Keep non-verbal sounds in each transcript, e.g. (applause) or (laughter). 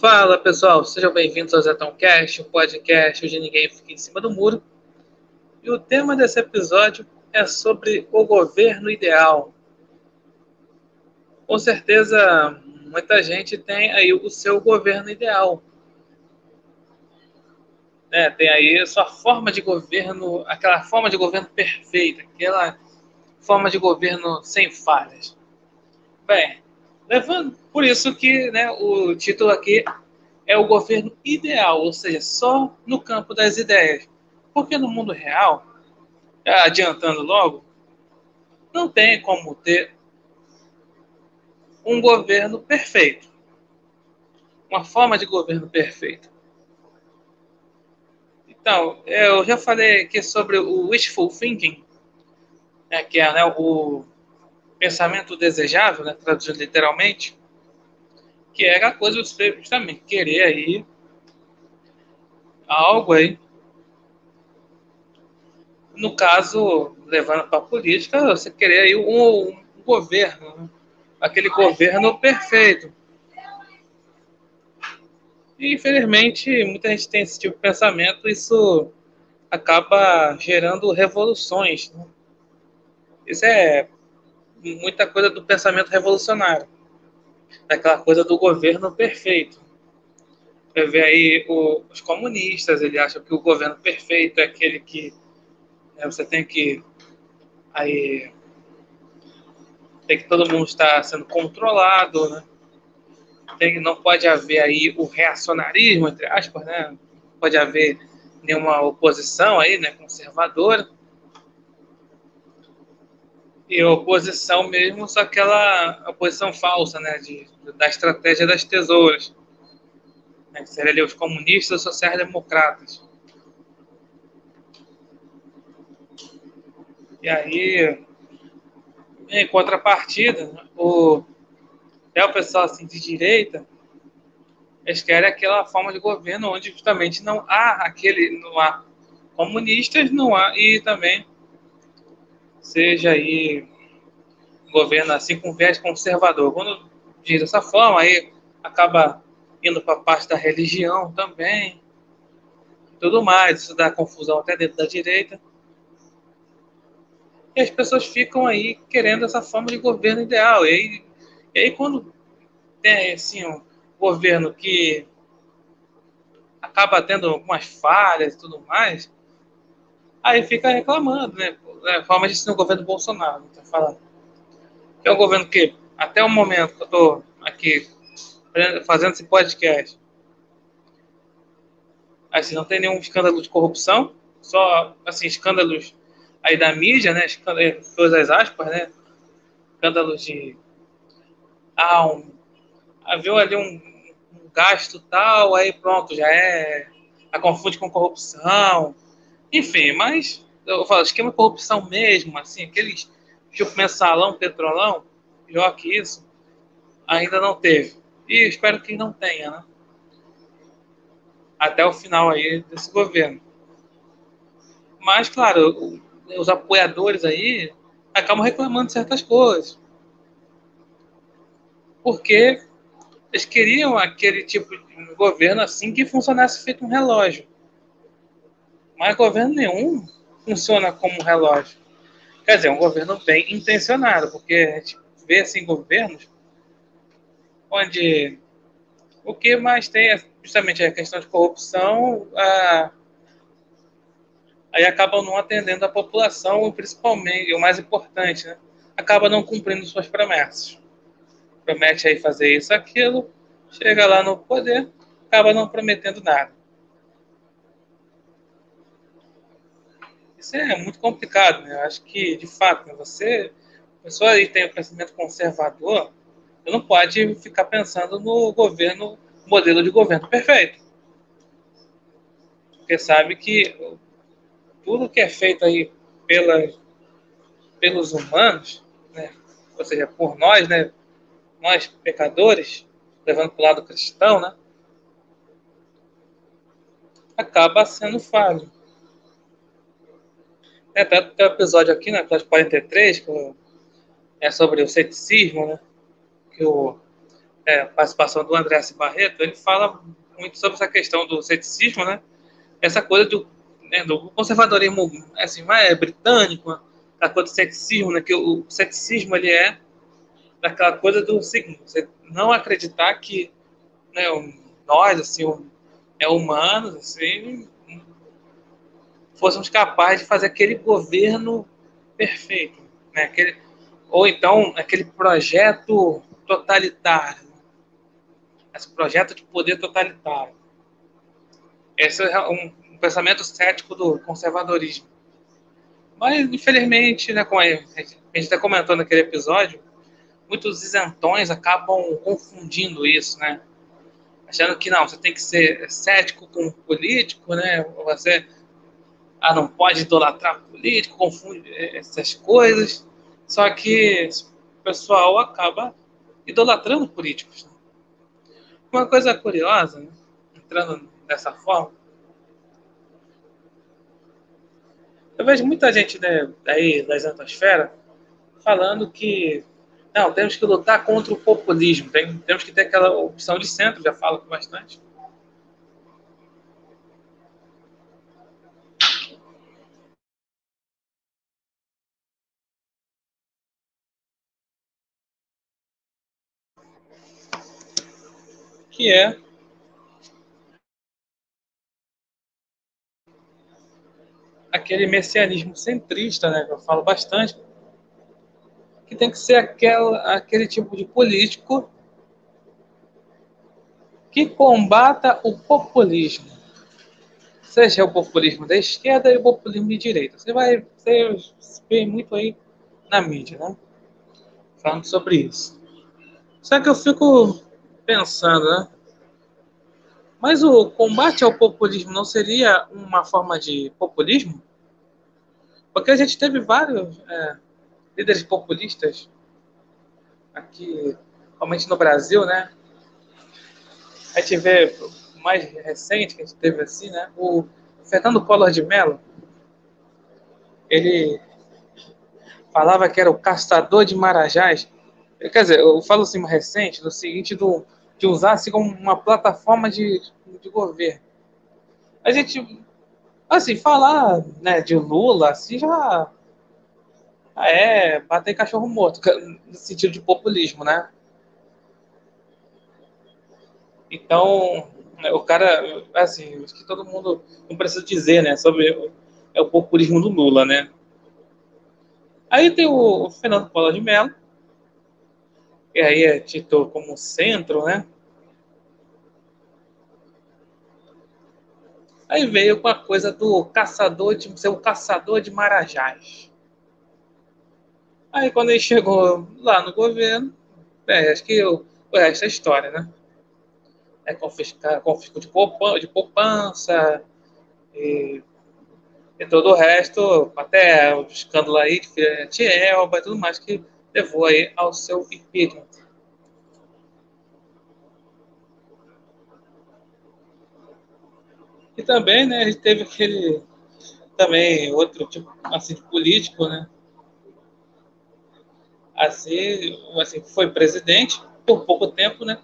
Fala pessoal, sejam bem-vindos ao Zetão Cast, o podcast onde ninguém fica em cima do muro. E o tema desse episódio é sobre o governo ideal. Com certeza, muita gente tem aí o seu governo ideal. É, tem aí a sua forma de governo, aquela forma de governo perfeita, aquela forma de governo sem falhas. Bem, levando por isso que né, o título aqui é o governo ideal, ou seja, só no campo das ideias. Porque no mundo real, adiantando logo, não tem como ter um governo perfeito. Uma forma de governo perfeito. Então, eu já falei aqui sobre o wishful thinking, né, que é né, o pensamento desejável, né, traduzido literalmente, que era a coisa de você justamente querer aí algo aí. No caso, levando para a política, você querer aí um, um governo, né? aquele governo perfeito. E, infelizmente, muita gente tem esse tipo de pensamento, isso acaba gerando revoluções. Né? Isso é muita coisa do pensamento revolucionário, daquela coisa do governo perfeito. Você vê aí o, os comunistas, ele acham que o governo perfeito é aquele que né, você tem que aí tem que todo mundo estar sendo controlado, né? Tem, não pode haver aí o reacionarismo, entre aspas, né? Não pode haver nenhuma oposição aí, né, conservadora. E oposição mesmo, só aquela oposição falsa, né, de, da estratégia das tesouras. Né, que seria ali os comunistas e sociais-democratas. E aí, em contrapartida, o, até o pessoal assim, de direita, eles querem aquela forma de governo onde justamente não há aquele, não há comunistas, não há, e também seja aí governo assim com viés conservador. Quando diz dessa forma, aí acaba indo para a parte da religião também, tudo mais, isso dá confusão até dentro da direita. E as pessoas ficam aí querendo essa forma de governo ideal. E aí, e aí quando tem assim um governo que acaba tendo algumas falhas e tudo mais, aí fica reclamando, né? É, forma ser o governo Bolsonaro, tá falando. Que é um governo que, até o momento que eu estou aqui fazendo esse podcast, assim, não tem nenhum escândalo de corrupção, só, assim, escândalos aí da mídia, né, coisas aspas, né, escândalos de, ah, um, havia ali um, um gasto tal, aí pronto, já é, a confunde com corrupção, enfim, mas eu falo, esquema de corrupção mesmo, assim, aqueles tipo mensalão, petrolão, pior que isso, ainda não teve. E espero que não tenha, né? Até o final aí desse governo. Mas, claro, os apoiadores aí acabam reclamando de certas coisas. Porque eles queriam aquele tipo de governo assim que funcionasse feito um relógio. Mas governo nenhum funciona como um relógio. Quer dizer, um governo bem intencionado, porque a gente vê assim governos onde o que mais tem é justamente a questão de corrupção, a, aí acabam não atendendo a população, principalmente, o mais importante, né, acaba não cumprindo suas promessas. Promete aí fazer isso, aquilo, chega lá no poder, acaba não prometendo nada. Isso é muito complicado, né? Eu acho que, de fato, né, você, a pessoa aí tem o pensamento conservador, você não pode ficar pensando no governo, modelo de governo perfeito. Porque sabe que tudo que é feito aí pela, pelos humanos, né? ou seja, por nós, né? nós pecadores, levando para o lado cristão, né? acaba sendo falho. É, até tem um episódio aqui, né, episódio 43, que é sobre o ceticismo, né? Que o é, participação do André Barreto, ele fala muito sobre essa questão do ceticismo, né? Essa coisa do, né, do conservadorismo assim, mais britânico, a coisa do ceticismo, né? Que o ceticismo ele é daquela coisa do seguinte, você não acreditar que né, nós, assim, é humanos, assim, fôssemos capazes de fazer aquele governo perfeito, né? Aquele, ou então aquele projeto totalitário, esse projeto de poder totalitário. Esse é um, pensamento cético do conservadorismo. Mas, infelizmente, né, como a gente está comentando naquele episódio, muitos isentões acabam confundindo isso, né? Achando que não, você tem que ser cético com o político, né? Você ah, não pode idolatrar político, confunde essas coisas. Só que o pessoal acaba idolatrando políticos. Né? Uma coisa curiosa, né? entrando dessa forma, eu vejo muita gente né, daí da exantosfera falando que não, temos que lutar contra o populismo, tem, temos que ter aquela opção de centro, já falo bastante. Que é aquele messianismo centrista, né, que eu falo bastante, que tem que ser aquela, aquele tipo de político que combata o populismo. Seja o populismo da esquerda e o populismo de direita. Você vai vê muito aí na mídia, né? Falando sobre isso. Só que eu fico pensando, né? Mas o combate ao populismo não seria uma forma de populismo? Porque a gente teve vários é, líderes populistas aqui, realmente no Brasil, né? A gente vê mais recente que a gente teve assim, né? O Fernando Collor de Mello, ele falava que era o caçador de marajás. Quer dizer, eu falo assim recente, no seguinte do de usar assim como uma plataforma de, de governo. A gente, assim, falar né, de Lula, assim, já é bater cachorro morto, no sentido de populismo, né? Então, né, o cara, assim, acho que todo mundo não precisa dizer, né, sobre o, é o populismo do Lula, né? Aí tem o Fernando Collor de Mello, que aí é tido como centro, né? Aí veio com a coisa do caçador de ser o caçador de marajás. Aí quando ele chegou lá no governo, é, acho que o, resto é história, né? É confiscar, confisco de, poupança, de poupança e, e, todo o resto, até o escândalo aí de Tielba e tudo mais que levou aí ao seu impeachment. E também, né, a gente teve aquele também outro tipo assim de político, né? Assim, assim foi presidente por pouco tempo, né?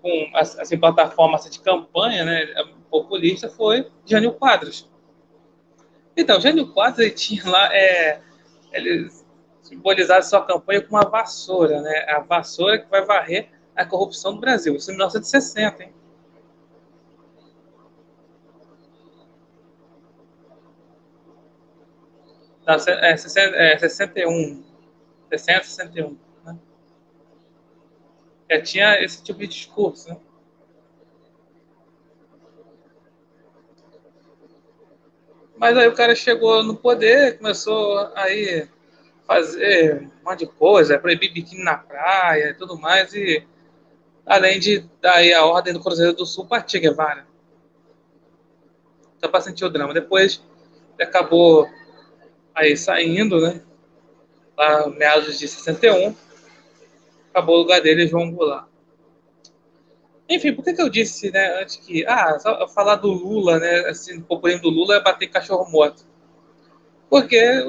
Com assim plataforma assim, de campanha, né, populista foi Jânio Quadros. Então, Jânio Quadros ele tinha lá é, ele simbolizava sua campanha com uma vassoura, né? A vassoura que vai varrer a corrupção do Brasil. Isso em 1960, hein? Não, é, 60, é 61. 60, 61. Né? Já tinha esse tipo de discurso. Né? Mas aí o cara chegou no poder, começou aí fazer um monte de coisa, proibir biquíni na praia e tudo mais, e além de dar a ordem do Cruzeiro do Sul para Che Guevara. Só para sentir o drama. Depois acabou aí saindo, né? Lá meados de 61, acabou o lugar dele João Goulart. Enfim, por que, que eu disse, né, antes que, ah, só falar do Lula, né, assim, o populismo do Lula é bater cachorro morto. Porque é,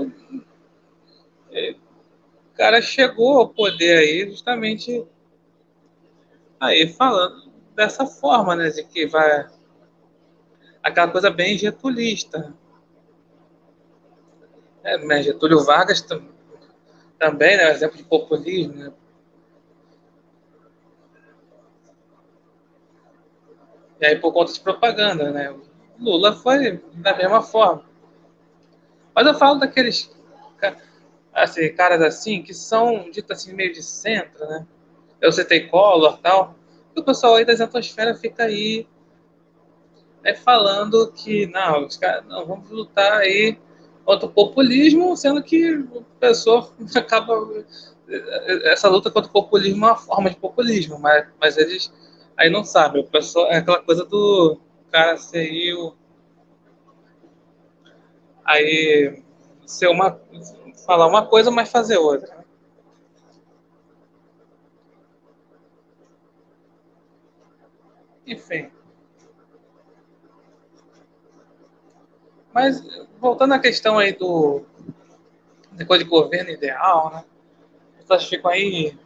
cara chegou ao poder aí justamente aí falando dessa forma, né, de que vai aquela coisa bem getulista. É, mas Getúlio Vargas também, né, exemplo de populismo, né? E aí por conta de propaganda, né? Lula foi da mesma forma. Mas eu falo daqueles assim, caras assim, que são dito assim meio de centro, né? Eu citei Collor tal. E o pessoal aí da exatosfera fica aí é, falando que não, os caras não vamos lutar aí contra o populismo, sendo que o pessoal (laughs) acaba essa luta contra o populismo é uma forma de populismo, mas, mas eles aí não sabem. O pessoal é aquela coisa do cara ser aí o aí ser uma falar uma coisa, mas fazer outra. Enfim. Mas voltando à questão aí do depois de governo ideal, né? As pessoas ficam aí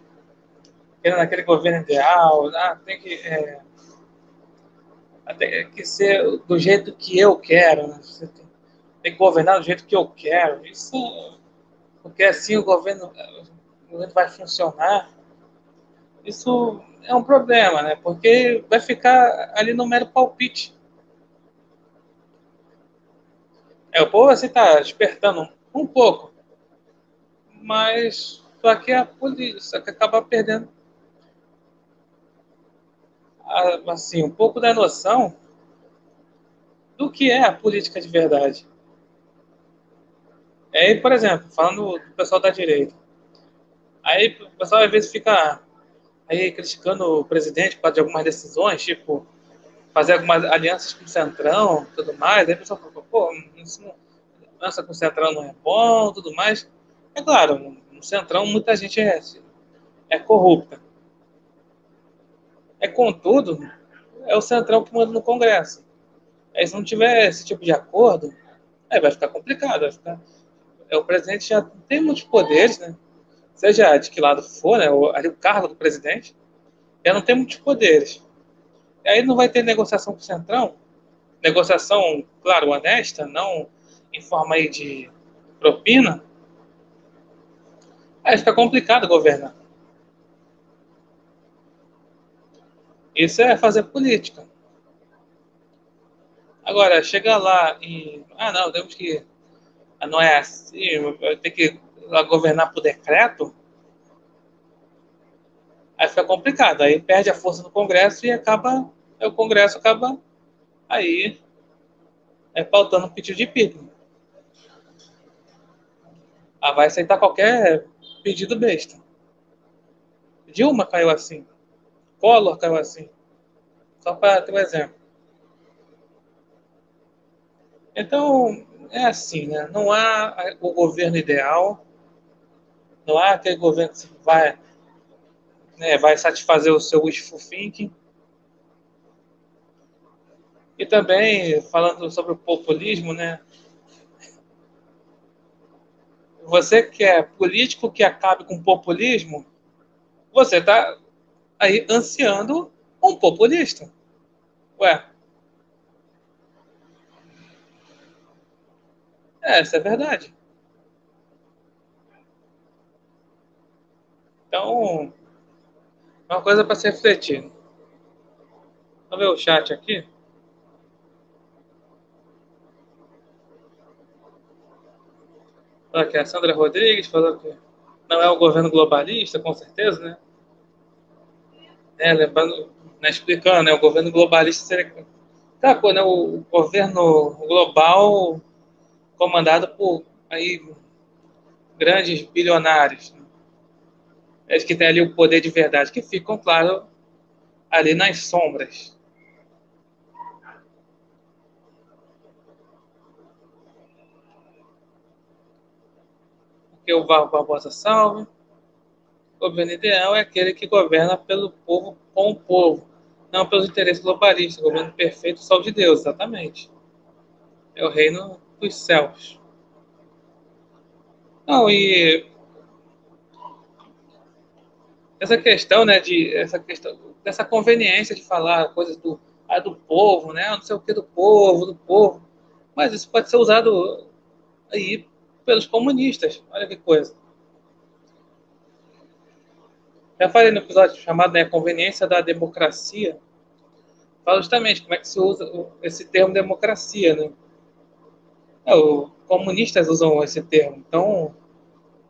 querendo aquele governo ideal, ah, tem que é, tem que ser do jeito que eu quero, né? Você tem, tem que governar do jeito que eu quero. Isso porque assim o governo, o governo vai funcionar. Isso é um problema, né? Porque vai ficar ali no mero palpite. É, o povo assim está despertando um pouco, mas só que a polícia que acaba perdendo assim um pouco da noção do que é a política de verdade. Aí, por exemplo, falando do pessoal da direita. Aí o pessoal às vezes fica aí criticando o presidente por causa de algumas decisões, tipo fazer algumas alianças com o Centrão tudo mais. Aí o pessoal fala, pô, isso aliança com o Centrão não é bom, tudo mais. É claro, no Centrão muita gente é, é corrupta. É contudo, é o Centrão que manda no Congresso. Aí se não tiver esse tipo de acordo, aí vai ficar complicado, vai ficar é, o presidente já tem muitos poderes, né? Seja de que lado for, né? O, ali o cargo do presidente já não tem muitos poderes. E aí não vai ter negociação com o Centrão, negociação, claro, honesta, não em forma aí de propina. Aí fica complicado governar. Isso é fazer política. Agora, chegar lá e. Ah, não, temos que não é assim, tem que governar por decreto, aí fica complicado, aí perde a força do Congresso e acaba, o Congresso acaba aí é, pautando um pedido de impeachment. Ah, vai aceitar qualquer pedido besta. Dilma caiu assim. Collor caiu assim. Só para ter um exemplo. Então, é assim, né? Não há o governo ideal, não há aquele governo que vai, né, vai satisfazer o seu wishful thinking. E também, falando sobre o populismo, né? Você que é político que acabe com o populismo, você está aí ansiando um populista. Ué, É, essa é verdade. Então, uma coisa para se refletir. Vamos ver o chat aqui. Aqui, a Sandra Rodrigues falou que não é o governo globalista, com certeza, né? É, lembrando, né, explicando, né, o governo globalista seria. Tá, pô, né, o governo global comandado por aí grandes bilionários, né? eles que têm ali o poder de verdade, que ficam, claro, ali nas sombras. Porque o Varro Barbosa salve. O governo ideal é aquele que governa pelo povo com o povo, não pelos interesses globalistas. O governo perfeito só de Deus, exatamente. É o reino dos céus. Não, e essa questão, né, de essa questão dessa conveniência de falar coisas do, ah, do povo, né? Não sei o que do povo, do povo. Mas isso pode ser usado aí pelos comunistas. Olha que coisa. Já falei no episódio chamado né, Conveniência da Democracia. Fala justamente como é que se usa esse termo democracia, né? É, os comunistas usam esse termo. Então,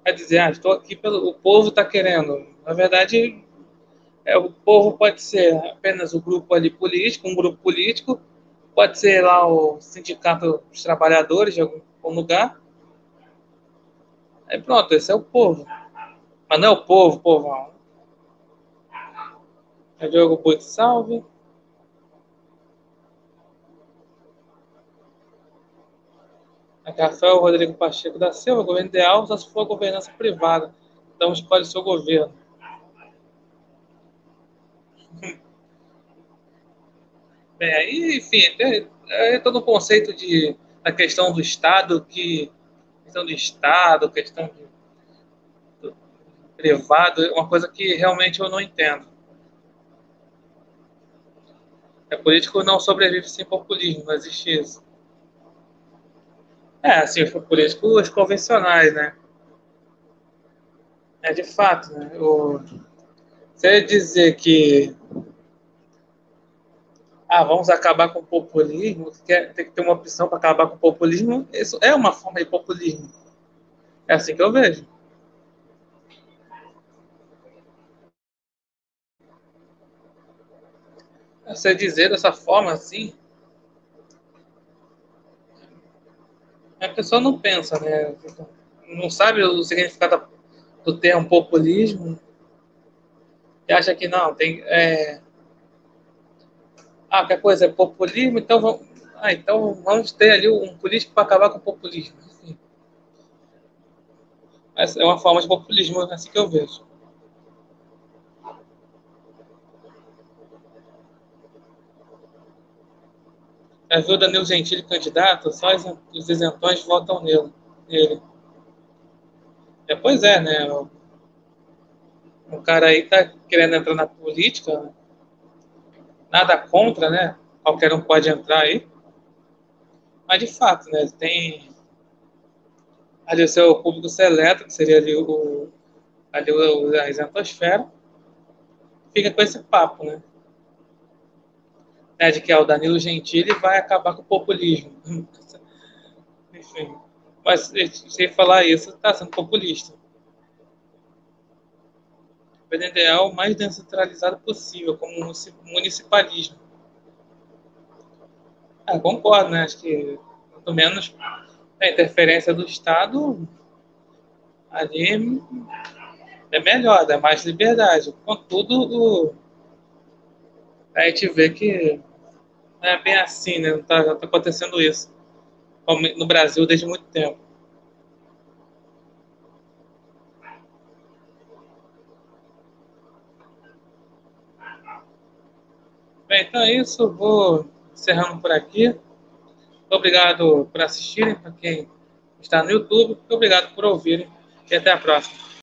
quer dizer, ah, estou aqui pelo o povo está querendo. Na verdade, é, o povo pode ser apenas o grupo ali político, um grupo político, pode ser lá o sindicato dos trabalhadores de algum lugar. Aí pronto, esse é o povo. Mas não é o povo, povão. É Diogo Puig, salve. Rafael Rodrigo Pacheco da Silva, governo ideal só se for governança privada. Então escolhe seu governo. (laughs) Bem, aí, enfim, é, todo o conceito de, da questão do Estado, que questão do Estado, questão de, do privado, é uma coisa que realmente eu não entendo. É político não sobrevive sem populismo, não existe isso. É, assim, políticos convencionais, né? É de fato, né? O, você dizer que ah, vamos acabar com o populismo, tem que ter uma opção para acabar com o populismo, isso é uma forma de populismo. É assim que eu vejo. Você dizer dessa forma assim, a pessoa não pensa, né? Não sabe o significado do termo populismo e acha que não, tem. É... Ah, qualquer coisa é populismo, então vamos, ah, então vamos ter ali um político para acabar com o populismo. Essa é uma forma de populismo, assim que eu vejo. Viu o Danilo Gentili candidato? Só os isentões votam nele. nele. É, pois é, né? O, o, cara aí tá querendo entrar na política. Né? Nada contra, né? Qualquer um pode entrar aí. Mas de fato, né? Tem ali o seu público seleto, que seria ali o, ali o, a isentosfera. Fica com esse papo, né? De que é o Danilo Gentili vai acabar com o populismo. Enfim, mas sem falar isso, está sendo populista. O ideal o mais descentralizado possível, como municipalismo. Ah, concordo, né? Acho que, pelo menos, a interferência do Estado ali é melhor, dá mais liberdade. Contudo, o, a gente vê que não é bem assim, né? Está tá acontecendo isso no Brasil desde muito tempo. Bem, então é isso. Vou encerrando por aqui. Obrigado por assistirem, para quem está no YouTube. Obrigado por ouvirem. E até a próxima.